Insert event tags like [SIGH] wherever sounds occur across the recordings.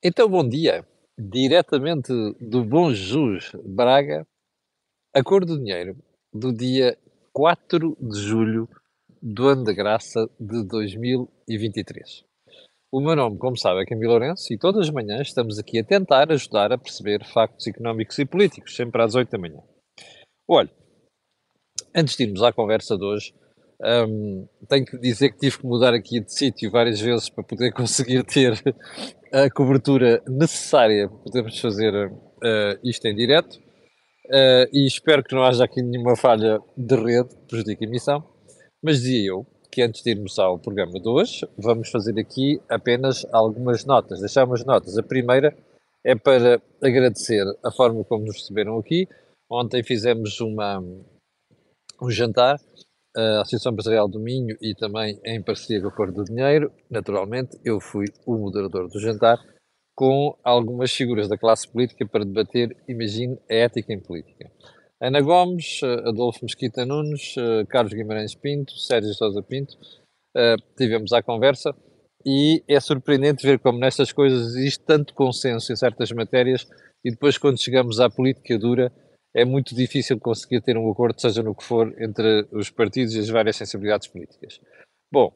Então, bom dia. Diretamente do Bom Jesus, Braga, a cor do dinheiro do dia 4 de julho do ano da graça de 2023. O meu nome, como sabe, é Camilo Lourenço e todas as manhãs estamos aqui a tentar ajudar a perceber factos económicos e políticos, sempre às 8 da manhã. Olha, antes de irmos à conversa de hoje, um, tenho que dizer que tive que mudar aqui de sítio várias vezes para poder [LAUGHS] conseguir ter a cobertura necessária para podermos fazer uh, isto em direto. Uh, e espero que não haja aqui nenhuma falha de rede que prejudique a emissão. Mas dizia eu que antes de irmos ao programa de hoje, vamos fazer aqui apenas algumas notas, deixar umas notas. A primeira é para agradecer a forma como nos receberam aqui. Ontem fizemos uma, um jantar a Associação Empresarial do Minho e também em parceria com a Cor do Dinheiro, naturalmente, eu fui o moderador do jantar com algumas figuras da classe política para debater, imagine, a ética em política. Ana Gomes, Adolfo Mesquita Nunes, Carlos Guimarães Pinto, Sérgio Sousa Pinto, tivemos a conversa e é surpreendente ver como nestas coisas existe tanto consenso em certas matérias e depois quando chegamos à política dura é muito difícil conseguir ter um acordo, seja no que for, entre os partidos e as várias sensibilidades políticas. Bom,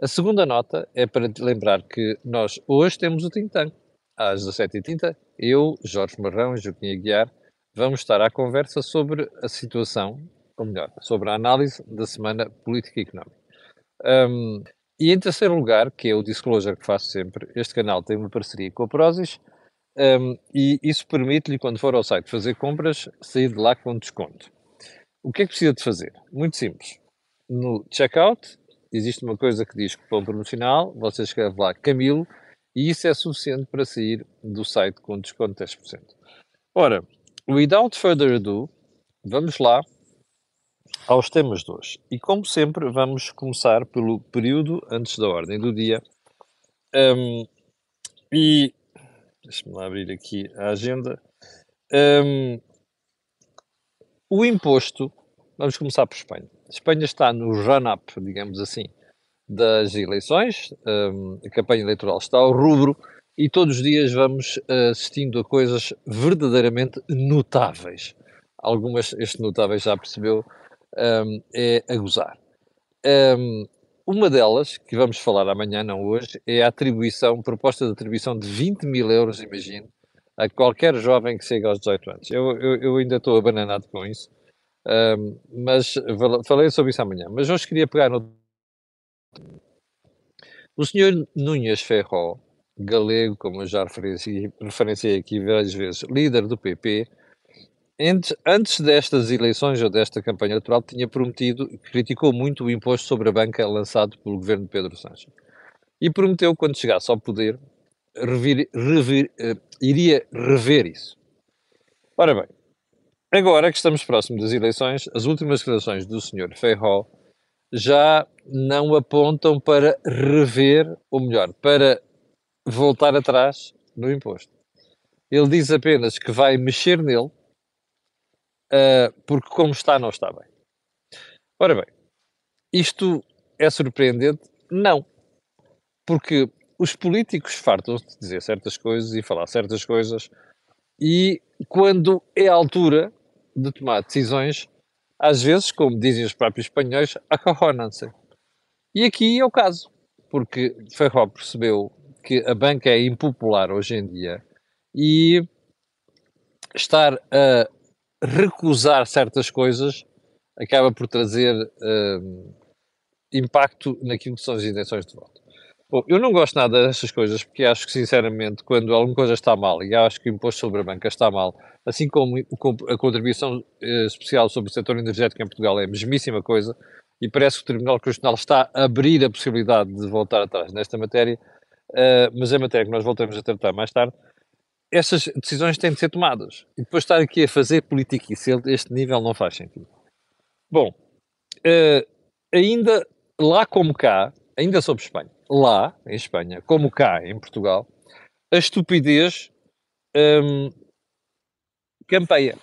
a segunda nota é para lembrar que nós hoje temos o Think Tank. Às 17h30, eu, Jorge Marrão e Joaquim Aguiar vamos estar à conversa sobre a situação, ou melhor, sobre a análise da semana política e económica. Um, e em terceiro lugar, que é o disclosure que faço sempre, este canal tem uma parceria com a Prozis, um, e isso permite-lhe, quando for ao site fazer compras, sair de lá com desconto. O que é que precisa de fazer? Muito simples. No checkout, existe uma coisa que diz cupom promocional, você escreve lá Camilo, e isso é suficiente para sair do site com desconto de 10%. Ora, without further ado, vamos lá aos temas de hoje. E como sempre, vamos começar pelo período antes da ordem do dia. Um, e Deixa-me lá abrir aqui a agenda. Um, o imposto, vamos começar por Espanha. Espanha está no run-up, digamos assim, das eleições. Um, a campanha eleitoral está ao rubro e todos os dias vamos assistindo a coisas verdadeiramente notáveis. Algumas, este notável já percebeu, um, é a gozar. Um, uma delas, que vamos falar amanhã, não hoje, é a atribuição, proposta de atribuição de 20 mil euros, imagino, a qualquer jovem que chegue aos 18 anos. Eu, eu, eu ainda estou abananado com isso, um, mas falei sobre isso amanhã. Mas hoje queria pegar no. O senhor Núñez Ferro, galego, como eu já referenciei, referenciei aqui várias vezes, líder do PP, Antes, destas eleições ou desta campanha eleitoral, tinha prometido, criticou muito o imposto sobre a banca lançado pelo governo de Pedro Sánchez. E prometeu, quando chegasse ao poder, revir, revir, uh, iria rever isso. Ora bem, agora que estamos próximos das eleições, as últimas declarações do Sr. Feijó já não apontam para rever, ou melhor, para voltar atrás no imposto. Ele diz apenas que vai mexer nele uh, porque como está, não está bem. Ora bem, isto é surpreendente? Não. Porque os políticos fartam-se de dizer certas coisas e falar certas coisas, e quando é a altura de tomar decisões, às vezes, como dizem os próprios espanhóis, acajonam-se. E aqui é o caso, porque Ferro percebeu que a banca é impopular hoje em dia e estar a recusar certas coisas acaba por trazer uh, impacto naquilo que são as intenções de voto. Bom, eu não gosto nada dessas coisas porque acho que, sinceramente, quando alguma coisa está mal, e acho que o imposto sobre a banca está mal, assim como a contribuição uh, especial sobre o setor energético em Portugal é a mesmíssima coisa, e parece que o Tribunal Constitucional está a abrir a possibilidade de voltar atrás nesta matéria, uh, mas é matéria que nós voltamos a tratar mais tarde essas decisões têm de ser tomadas. E depois estar aqui a fazer politiquice a este nível não faz sentido. Bom, uh, ainda lá como cá, ainda sobre Espanha, lá em Espanha, como cá em Portugal, a estupidez um, campeia.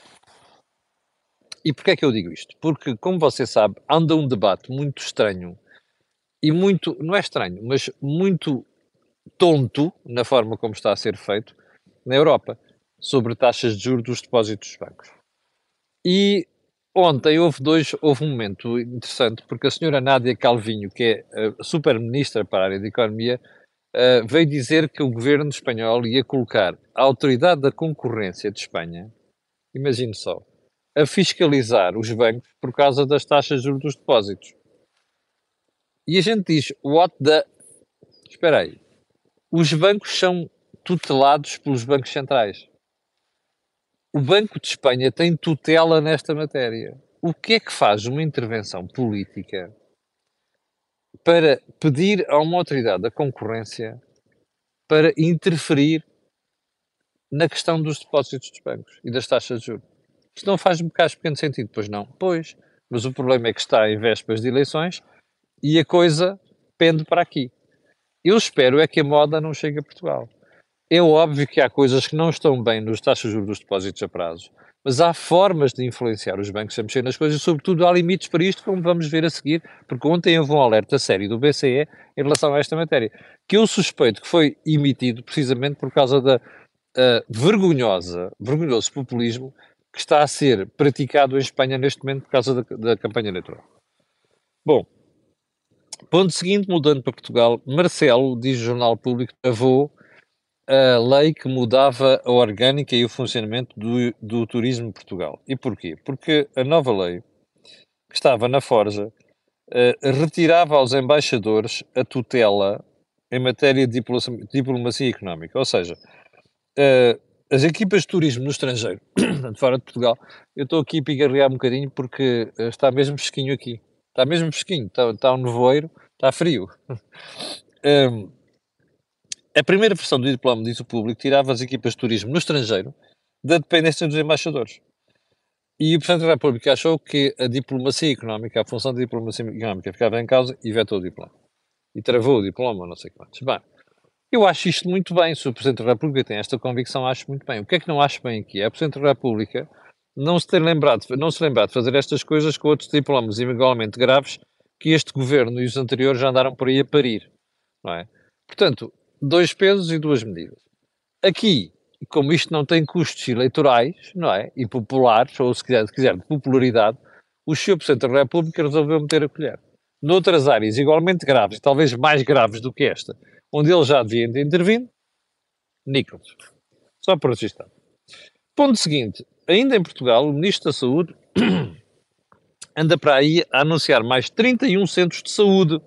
E porquê é que eu digo isto? Porque, como você sabe, anda um debate muito estranho e muito, não é estranho, mas muito tonto na forma como está a ser feito na Europa, sobre taxas de juros dos depósitos dos bancos. E ontem houve dois, houve um momento interessante, porque a senhora Nádia Calvinho, que é a super-ministra para a área de economia, uh, veio dizer que o governo espanhol ia colocar a autoridade da concorrência de Espanha, imagine só, a fiscalizar os bancos por causa das taxas de juros dos depósitos. E a gente diz, what the... Espera aí. Os bancos são tutelados pelos bancos centrais. O Banco de Espanha tem tutela nesta matéria. O que é que faz uma intervenção política para pedir a uma autoridade da concorrência para interferir na questão dos depósitos dos bancos e das taxas de juros? Isto não faz um bocado pequeno sentido, pois não? Pois, mas o problema é que está em vésperas de eleições e a coisa pende para aqui. Eu espero é que a moda não chegue a Portugal. É óbvio que há coisas que não estão bem nos taxas de juros dos depósitos a prazo, mas há formas de influenciar os bancos a mexer nas coisas e, sobretudo, há limites para isto, como vamos ver a seguir, porque ontem houve um alerta sério do BCE em relação a esta matéria, que eu suspeito que foi emitido precisamente por causa da uh, vergonhosa, vergonhoso populismo que está a ser praticado em Espanha neste momento por causa da, da campanha eleitoral. Bom, ponto seguinte, mudando para Portugal, Marcelo, diz o Jornal Público, travou a lei que mudava a orgânica e o funcionamento do, do turismo em Portugal. E porquê? Porque a nova lei, que estava na Forja, uh, retirava aos embaixadores a tutela em matéria de diplomacia, económica. Ou seja, uh, as equipas de turismo no estrangeiro, [COUGHS] fora de Portugal, eu estou aqui a pigarrear um bocadinho porque eh, está mesmo fresquinho aqui. Está mesmo fresquinho, está, está um nevoeiro, está frio. um, [LAUGHS] a primeira versão do diploma, diz o público, tirava as equipas de turismo no estrangeiro da dependência dos embaixadores. E o Presidente da República achou que a diplomacia económica, a função da diplomacia económica ficava em causa e vetou o diploma. E travou o diploma, não sei quantos. Bem, eu acho isto muito bem. Se o Presidente da República tem esta convicção, acho muito bem. O que é que não acho bem aqui? É o Presidente da República não se ter lembrado, não se lembrar de fazer estas coisas com outros diplomas igualmente graves que este governo e os anteriores já andaram por aí a parir, não é? Portanto, dois pesos e duas medidas. Aqui, como isto não tem custos eleitorais, não é? E populares, ou se quiser, se quiser de popularidade, o Sr. Presidente da República resolveu meter a colher. Noutras áreas igualmente graves, talvez mais graves do que esta, onde ele já devia ter intervindo, Nichols. Só para registrar. Ponto seguinte, ainda em Portugal, o Ministro da Saúde [CLEARS THROAT] anda para aí a anunciar mais 31 centros de saúde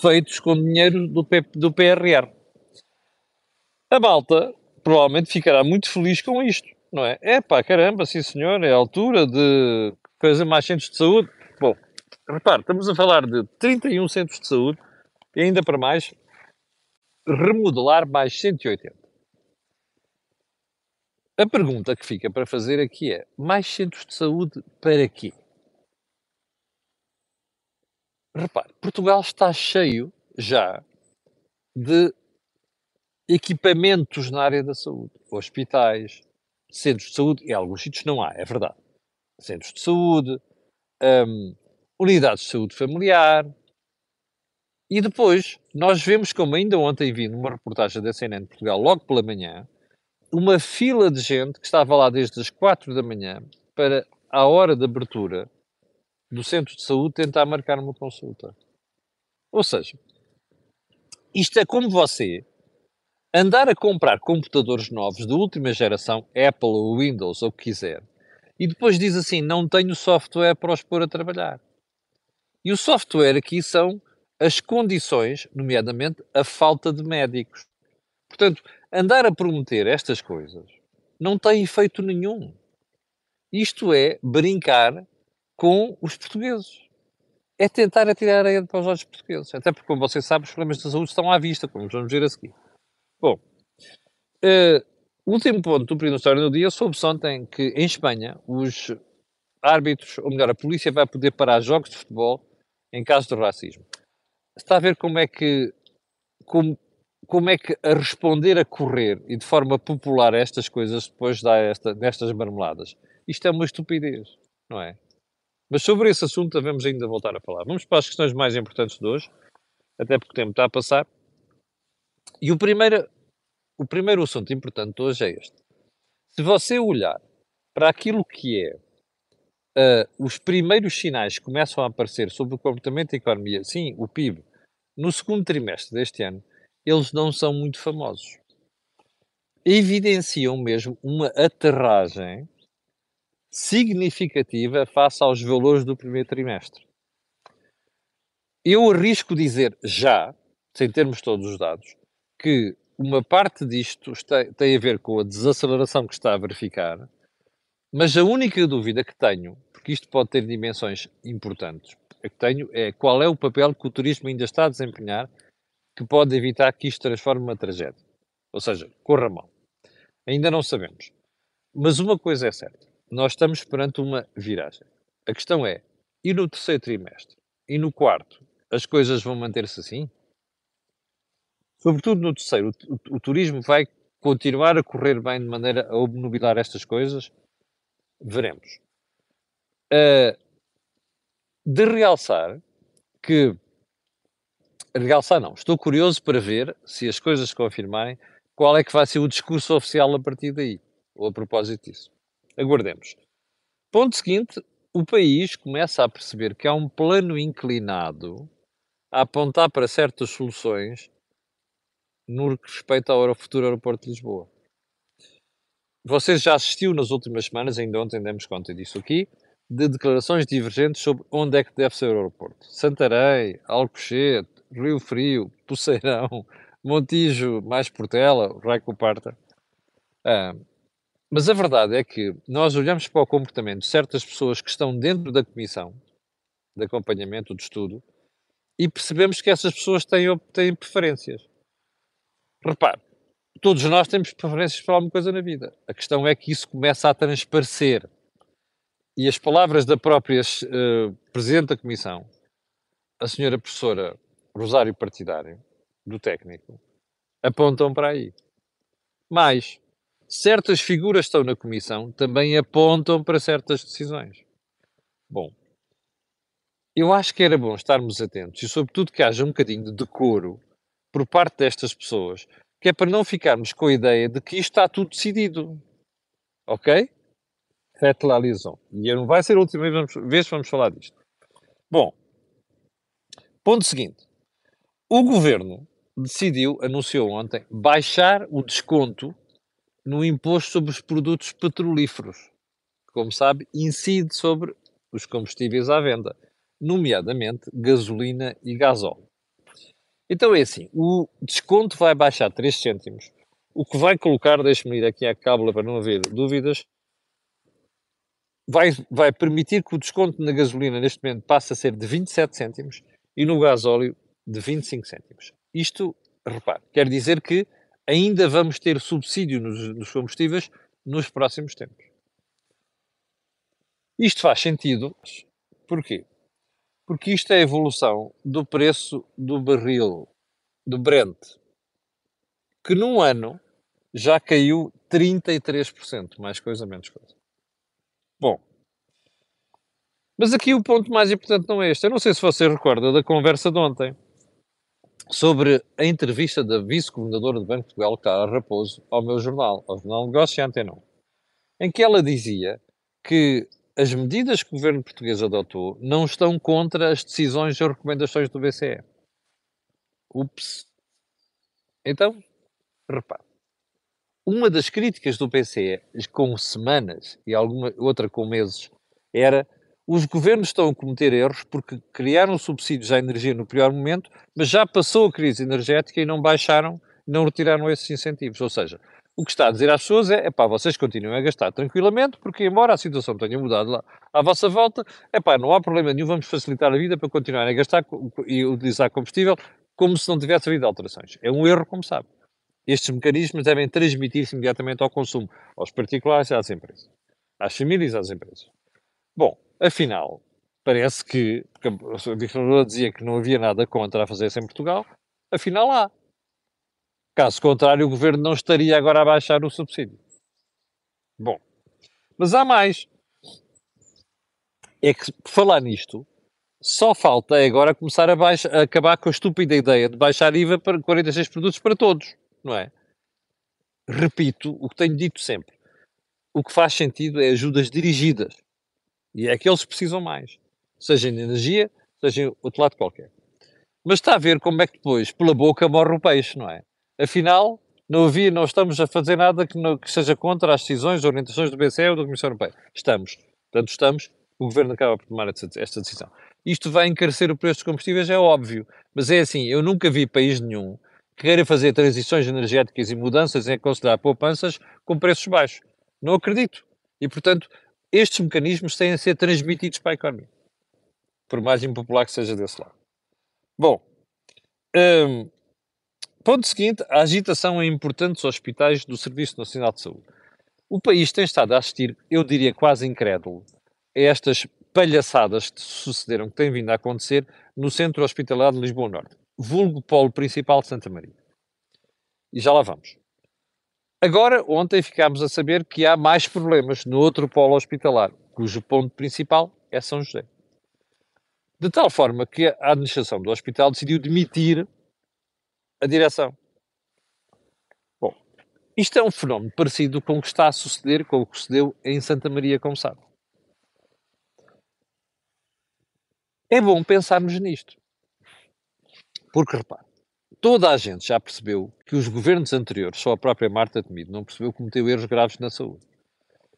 feitos com dinheiro do, P, do PRR. A malta provavelmente ficará muito feliz com isto, não é? É pá, caramba, sim senhor, é a altura de fazer mais centros de saúde. Bom, repare, estamos a falar de 31 centros de saúde e ainda para mais, remodelar mais 180. A pergunta que fica para fazer aqui é: mais centros de saúde para quê? Repare, Portugal está cheio já de equipamentos na área da saúde, hospitais, centros de saúde, e alguns sítios não há, é verdade. Centros de saúde, um, unidades de saúde familiar, e depois, nós vemos, como ainda ontem vi numa reportagem da CNN de Portugal, logo pela manhã, uma fila de gente que estava lá desde as 4 da manhã para, à hora de abertura do centro de saúde, tentar marcar uma consulta. Ou seja, isto é como você andar a comprar computadores novos de última geração, Apple ou Windows, ou o que quiser, e depois diz assim: não tenho software para os pôr a trabalhar. E o software aqui são as condições, nomeadamente a falta de médicos. Portanto, andar a prometer estas coisas não tem efeito nenhum. Isto é brincar com os portugueses. É tentar atirar a para os olhos portugueses. Até porque, como você sabe, os problemas de saúde estão à vista, como vamos ver a seguir. Bom, uh, último ponto do período história do dia soube-se ontem que, em Espanha, os árbitros, ou melhor, a polícia vai poder parar jogos de futebol em caso de racismo está a ver como é que como, como é que a responder a correr e de forma popular a estas coisas depois dá esta, nestas marmeladas. Isto é uma estupidez, não é? Mas sobre esse assunto devemos ainda voltar a falar. Vamos para as questões mais importantes de hoje, até porque o tempo está a passar. E o primeiro, o primeiro assunto importante hoje é este. Se você olhar para aquilo que é uh, os primeiros sinais que começam a aparecer sobre o comportamento da economia, sim, o PIB, no segundo trimestre deste ano, eles não são muito famosos. Evidenciam mesmo uma aterragem significativa face aos valores do primeiro trimestre. Eu arrisco dizer já, sem termos todos os dados, que uma parte disto tem a ver com a desaceleração que está a verificar, mas a única dúvida que tenho, porque isto pode ter dimensões importantes, é que tenho é qual é o papel que o turismo ainda está a desempenhar que pode evitar que isto transforme uma tragédia. Ou seja, corra mal. Ainda não sabemos. Mas uma coisa é certa: nós estamos perante uma viragem. A questão é: e no terceiro trimestre? E no quarto? As coisas vão manter-se assim? Sobretudo no terceiro, o, o, o, turismo vai continuar a correr bem de maneira a obnubilar estas coisas? Veremos. Uh, de realçar que. Realçar não, estou curioso para ver se as coisas se confirmarem qual é que vai ser o discurso oficial a partir daí, ou a propósito disso. Aguardemos. Ponto seguinte: o país começa a perceber que há um plano inclinado a apontar para certas soluções no que respeita ao futuro aeroporto de Lisboa. Vocês já assistiu nas últimas semanas, ainda ontem demos conta disso aqui, de declarações divergentes sobre onde é que deve ser o aeroporto. Santarém, Alcochete, Rio Frio, Poceirão, Montijo, mais Portela, Raico Parta. Ah, mas a verdade é que nós olhamos para o comportamento de certas pessoas que estão dentro da comissão de acompanhamento de estudo e percebemos que essas pessoas têm, têm preferências. Repare, todos nós temos preferências para alguma coisa na vida. A questão é que isso começa a transparecer. E as palavras da própria uh, Presidente da Comissão, a senhora professora Rosário Partidário, do técnico, apontam para aí. Mais, certas figuras que estão na comissão também apontam para certas decisões. Bom, eu acho que era bom estarmos atentos e, sobretudo, que haja um bocadinho de decoro por parte destas pessoas, que é para não ficarmos com a ideia de que isto está tudo decidido. Ok? Faites la liaison. E não vai ser a última vez que vamos falar disto. Bom, ponto seguinte. O governo decidiu, anunciou ontem, baixar o desconto no imposto sobre os produtos petrolíferos, que, como sabe, incide sobre os combustíveis à venda, nomeadamente gasolina e gasóleo. Então é assim, o desconto vai baixar 3 cêntimos, o que vai colocar, deixe-me ir aqui à cábula para não haver dúvidas, vai, vai permitir que o desconto na gasolina neste momento passe a ser de 27 cêntimos e no gasóleo de 25 cêntimos. Isto, repare, quer dizer que ainda vamos ter subsídio nos, nos combustíveis nos próximos tempos. Isto faz sentido. Porquê? Porque isto é a evolução do preço do barril do Brent, que num ano já caiu 33%, mais coisa, menos coisa. Bom, mas aqui o ponto mais importante não é este. Eu não sei se você recorda da conversa de ontem sobre a entrevista da vice-governadora do Banco de Portugal, Carla Raposo, ao meu jornal, ao Jornal Negócio e Antenão, em que ela dizia que as medidas que o governo português adotou não estão contra as decisões e recomendações do BCE. Ups. Então, repare. Uma das críticas do BCE, com semanas e alguma outra com meses, era os governos estão a cometer erros porque criaram subsídios à energia no pior momento, mas já passou a crise energética e não baixaram, não retiraram esses incentivos. Ou seja, o que está a dizer às pessoas é, pá, vocês continuem a gastar tranquilamente, porque embora a situação tenha mudado lá à vossa volta, é pá, não há problema nenhum, vamos facilitar a vida para continuarem a gastar e utilizar combustível como se não tivesse havido alterações. É um erro, como sabe. Estes mecanismos devem transmitir-se imediatamente ao consumo, aos particulares e às empresas. Às famílias e às empresas. Bom, Afinal, parece que, porque a Dictadura dizia que não havia nada contra a fazer isso em Portugal, afinal há. Caso contrário, o governo não estaria agora a baixar o subsídio. Bom, mas há mais. É que, por falar nisto, Só falta é agora começar a, baixa, a acabar com a estúpida ideia de baixar IVA para 46 produtos para todos, não é? Repito o que tenho dito sempre. O que faz sentido é ajudas dirigidas. E é que eles precisam mais. Seja em energia, seja em outro lado qualquer. Mas está a ver como é que depois, pela boca, morre o peixe, não é? Afinal, não havia, não estamos a fazer nada que, não, que seja contra as decisões, orientações do BCE ou da Comissão Europeia. Estamos. Portanto, estamos, o Governo acaba por tomar esta, esta decisão. Isto vai encarecer o preço dos combustíveis, é óbvio. Mas é assim, eu nunca vi país nenhum que queira fazer transições energéticas e mudanças em considerar poupanças com preços baixos. Não acredito. E, portanto, estes mecanismos têm a ser transmitidos para a economia. Por mais impopular que seja desse lado. Bom, hum, ponto seguinte, a agitação em importantes hospitais do Serviço Nacional de Saúde. O país tem estado a assistir, eu diria quase incrédulo, a estas palhaçadas que sucederam, que têm vindo a acontecer no Centro Hospitalar de Lisboa Norte, vulgo polo principal de Santa Maria. E já lá vamos. Agora, ontem ficámos a saber que há mais problemas no outro polo hospitalar, cujo ponto principal é São José. De tal forma que a administração do hospital decidiu demitir a direção. Bom, isto é um fenómeno parecido com o que está a suceder com o que sucedeu em Santa Maria, como sabe. É bom pensarmos nisto. Porque, repare, toda a gente já percebeu que os governos anteriores, só a própria Marta Temido, não percebeu que cometeu erros graves na saúde.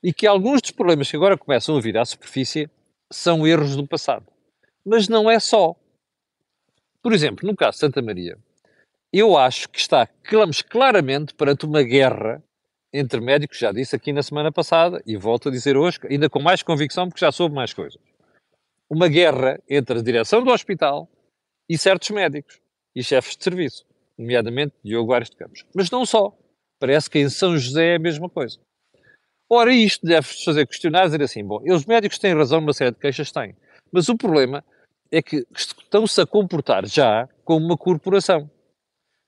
E que alguns dos problemas que agora começam a vir à superfície são erros do passado. Mas não é só. Por exemplo, no caso de Santa Maria, eu acho que está, estamos claramente perante uma guerra entre médicos, já disse aqui na semana passada, e volto a dizer hoje, ainda com mais convicção, porque já soube mais coisas. Uma guerra entre a direção do hospital e certos médicos e chefes de serviço, nomeadamente Diogo Aires de Campos. Mas não só. Parece que em São José é a mesma coisa. Ora, isto deve-se fazer questionar, dizer assim, bom, os médicos têm razão, uma série de queixas têm. Mas o problema é que estão-se a comportar já como uma corporação.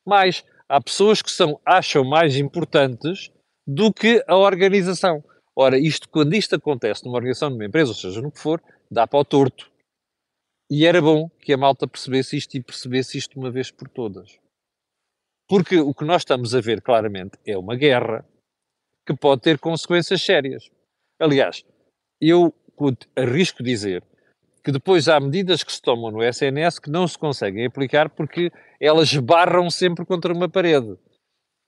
Mas há pessoas que são, acham mais importantes do que a organização. Ora, isto, quando isto acontece numa organização, numa empresa, ou seja, no que for, dá para o torto. E era bom que a malta percebesse isto e percebesse isto uma vez por todas. Porque o que nós estamos a ver claramente é uma guerra que pode ter consequências sérias. Aliás, eu arrisco dizer que depois há medidas que se tomam no SNS que não se conseguem aplicar porque elas barram sempre contra uma parede.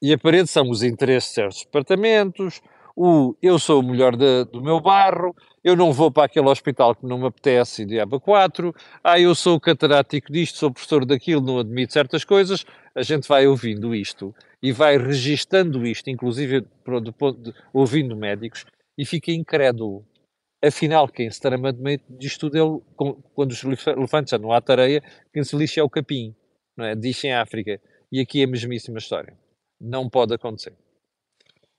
E a parede são os interesses de certos departamentos, o eu sou o melhor de, do meu barro, eu não vou para aquele hospital que não me apetece e diabo 4, ah, eu sou catedrático disto, sou professor daquilo, não admito certas coisas, a gente vai ouvindo isto e vai registando isto, inclusive ouvindo médicos, e fica incrédulo Afinal, quem se trama de meio disto tudo é, quando os elefantes não há tareia, quem se lixa é o capim, não é? Diz em África. E aqui é a mesmíssima história. Não pode acontecer.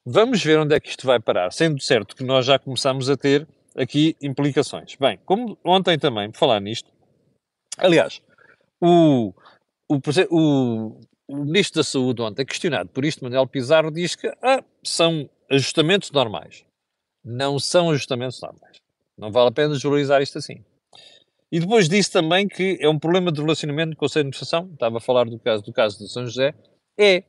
Vamos ver onde é que isto vai parar, sendo certo que nós já começamos a ter aqui implicações. Bem, como ontem também, por falar nisto, aliás, o, o, o, o Ministro da Saúde ontem, questionado por isto, Manuel Pizarro, diz que ah, são ajustamentos normais não são ajustamentos normais. Não vale a pena desvalorizar isto assim. E depois disse também que é um problema de relacionamento com o Conselho de Administração, estava a falar do caso, do caso de São José, é.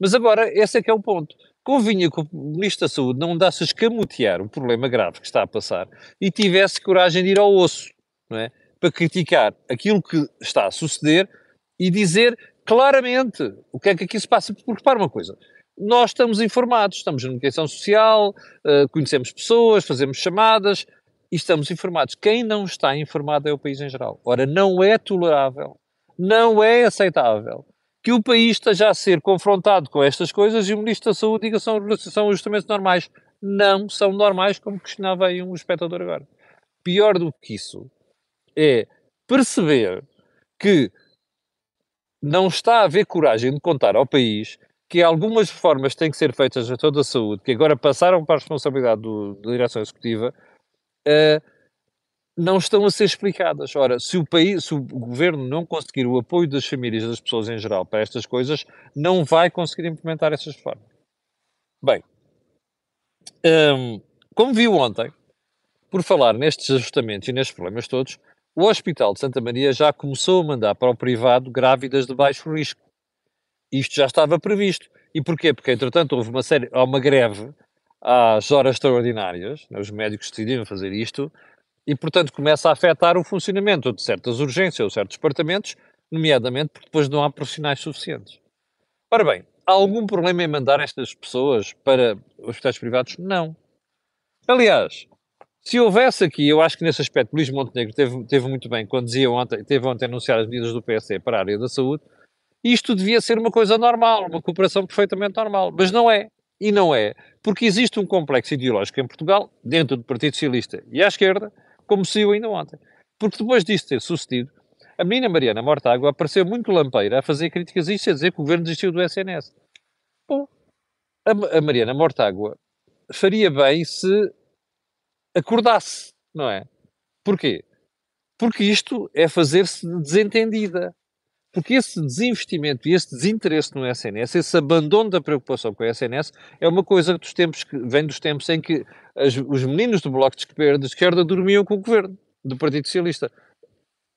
Mas agora, esse é que é o ponto. Convinha que o Ministro da Saúde não andasse a escamotear o problema grave que está a passar e tivesse coragem de ir ao osso, não é? Para criticar aquilo que está a suceder e dizer claramente o que é que aqui se passa. Porque, repara uma coisa, nós estamos informados, estamos na comunicação social, uh, conhecemos pessoas, fazemos chamadas e estamos informados. Quem não está informado é o país em geral. Ora, não é tolerável, não é aceitável que o país esteja a ser confrontado com estas coisas e o Ministro da Saúde diga que são, são ajustamentos normais. Não são normais, como questionava aí um espectador agora. Pior do que isso é perceber que não está a haver coragem de contar ao país que algumas reformas têm que ser feitas a toda a saúde, que agora passaram para a responsabilidade do, da direção executiva, uh, não estão a ser explicadas. Ora, se o país, se o governo não conseguir o apoio das famílias das pessoas em geral para estas coisas, não vai conseguir implementar essas reformas. Bem, um, como viu ontem, por falar nestes ajustamentos e nestes problemas todos, o Hospital de Santa Maria já começou a mandar para o privado grávidas de baixo risco. Isto já estava previsto. E porquê? Porque, entretanto, houve uma, série, uma greve às horas extraordinárias, né, os médicos decidiram fazer isto, e, portanto, começa a afetar o funcionamento de certas urgências ou certos departamentos, nomeadamente porque depois não há profissionais suficientes. Ora bem, há algum problema em mandar estas pessoas para hospitais privados? Não. Aliás, se houvesse aqui, eu acho que nesse aspecto Luís Montenegro teve, teve muito bem quando dizia ontem, teve ontem anunciar as medidas do PSD para a área da saúde, isto devia ser uma coisa normal, uma cooperação perfeitamente normal, mas não é. E não é, porque existe um complexo ideológico em Portugal, dentro do Partido Socialista e à esquerda, como se eu ainda ontem. Porque depois disso ter sucedido, a menina Mariana Mortágua apareceu muito lampeira a fazer críticas a isso, a dizer que o governo desistiu do SNS. Bom, a, a Mariana Mortágua faria bem se acordasse, não é? Porquê? Porque isto é fazer-se desentendida. Porque esse desinvestimento e esse desinteresse no SNS, esse abandono da preocupação com o SNS, é uma coisa dos tempos que vem dos tempos em que as, os meninos do Bloco de Esquerda, de esquerda dormiam com o governo do Partido Socialista.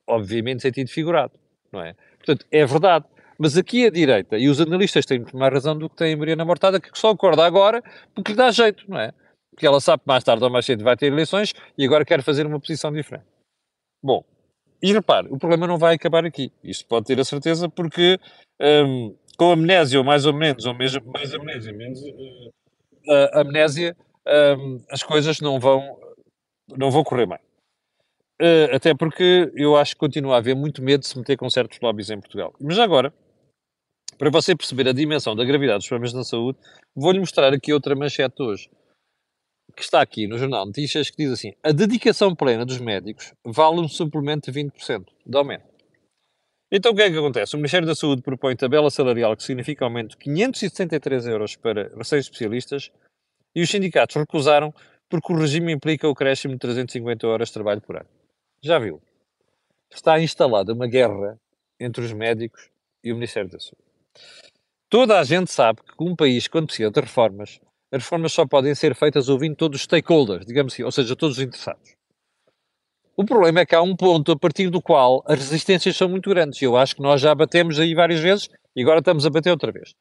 Obviamente, sentido figurado, não é? Portanto, é verdade. Mas aqui a direita e os analistas têm muito mais razão do que tem a Mariana Mortada, que só acorda agora porque lhe dá jeito, não é? Porque ela sabe que mais tarde ou mais cedo vai ter eleições e agora quer fazer uma posição diferente. Bom, e repare, o problema não vai acabar aqui. Isto pode ter a certeza, porque um, com amnésia, ou mais ou menos, ou mesmo mais amnésia, menos uh, amnésia, um, as coisas não vão, não vão correr bem. Uh, até porque eu acho que continua a haver muito medo de se meter com certos lobbies em Portugal. Mas agora, para você perceber a dimensão da gravidade dos problemas na saúde, vou-lhe mostrar aqui outra manchete hoje que está aqui no Jornal Notícias que diz assim: a dedicação plena dos médicos vale um suplemento de 20% de aumento. Então o que é que acontece? O Ministério da Saúde propõe tabela salarial que significa aumento de 563 euros para recém-especialistas e os sindicatos recusaram porque o regime implica o crescimento de 350 horas de trabalho por ano. Já viu? Está instalada uma guerra entre os médicos e o Ministério da Saúde. Toda a gente sabe que um país, quando precisa de reformas, as reformas só podem ser feitas ouvindo todos os stakeholders, digamos assim, ou seja, todos os interessados. O problema é que há um ponto a partir do qual as resistências são muito grandes. Eu acho que nós já batemos aí várias vezes e agora estamos a bater outra vez.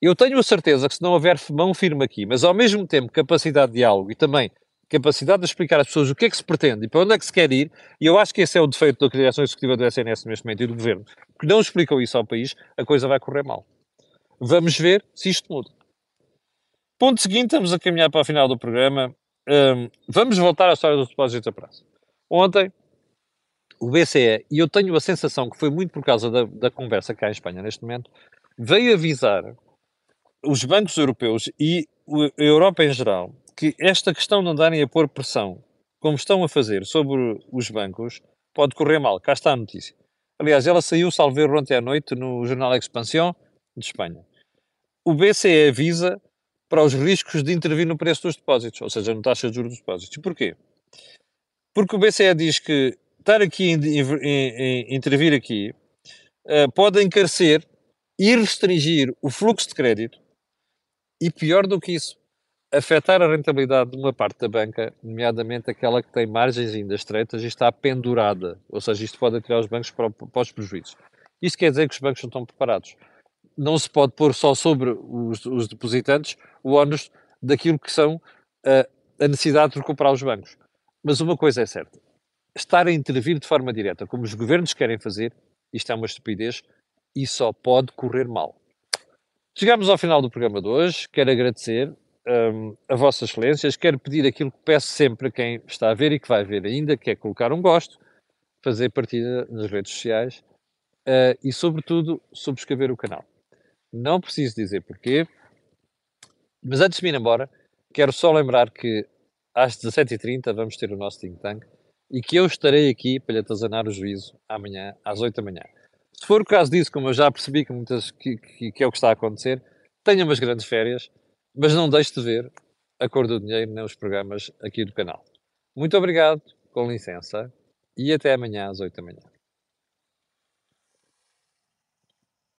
Eu tenho a certeza que se não houver mão firme aqui, mas ao mesmo tempo capacidade de diálogo e também capacidade de explicar às pessoas o que é que se pretende e para onde é que se quer ir, e eu acho que esse é o defeito da criação executiva do SNS neste momento e do governo, que não explicam isso ao país, a coisa vai correr mal. Vamos ver se isto muda. Ponto seguinte, estamos a caminhar para o final do programa. Um, vamos voltar à história dos depósitos a prazo. Ontem, o BCE, e eu tenho a sensação que foi muito por causa da, da conversa cá em Espanha neste momento, veio avisar os bancos europeus e a Europa em geral que esta questão de andarem a pôr pressão, como estão a fazer, sobre os bancos, pode correr mal. Cá está a notícia. Aliás, ela saiu, salve ontem à noite, no jornal Expansión de Espanha. O BCE avisa para os riscos de intervir no preço dos depósitos, ou seja, na taxa de juros dos depósitos. Porquê? Porque o BCE diz que estar aqui, em, intervir aqui, uh, pode encarecer e restringir o fluxo de crédito e, pior do que isso, afetar a rentabilidade de uma parte da banca, nomeadamente aquela que tem margens ainda estreitas e está pendurada. Ou seja, isto pode atirar os bancos para, para os prejuízos. Isto quer dizer que os bancos não estão preparados. Não se pode pôr só sobre os, os depositantes o ónus daquilo que são uh, a necessidade de recuperar os bancos. Mas uma coisa é certa: estar a intervir de forma direta, como os governos querem fazer, isto é uma estupidez e só pode correr mal. Chegamos ao final do programa de hoje. Quero agradecer um, a Vossas Excelências. Quero pedir aquilo que peço sempre a quem está a ver e que vai ver ainda, que é colocar um gosto, fazer partida nas redes sociais uh, e, sobretudo, subscrever o canal. Não preciso dizer porquê, mas antes de me ir embora, quero só lembrar que às 17h30 vamos ter o nosso think tank e que eu estarei aqui para lhe atazanar o juízo amanhã às 8 da manhã. Se for o caso disso, como eu já percebi que, muitas, que, que, que é o que está a acontecer, tenha umas grandes férias, mas não deixe de ver a cor do dinheiro nos programas aqui do canal. Muito obrigado, com licença, e até amanhã às 8 da manhã.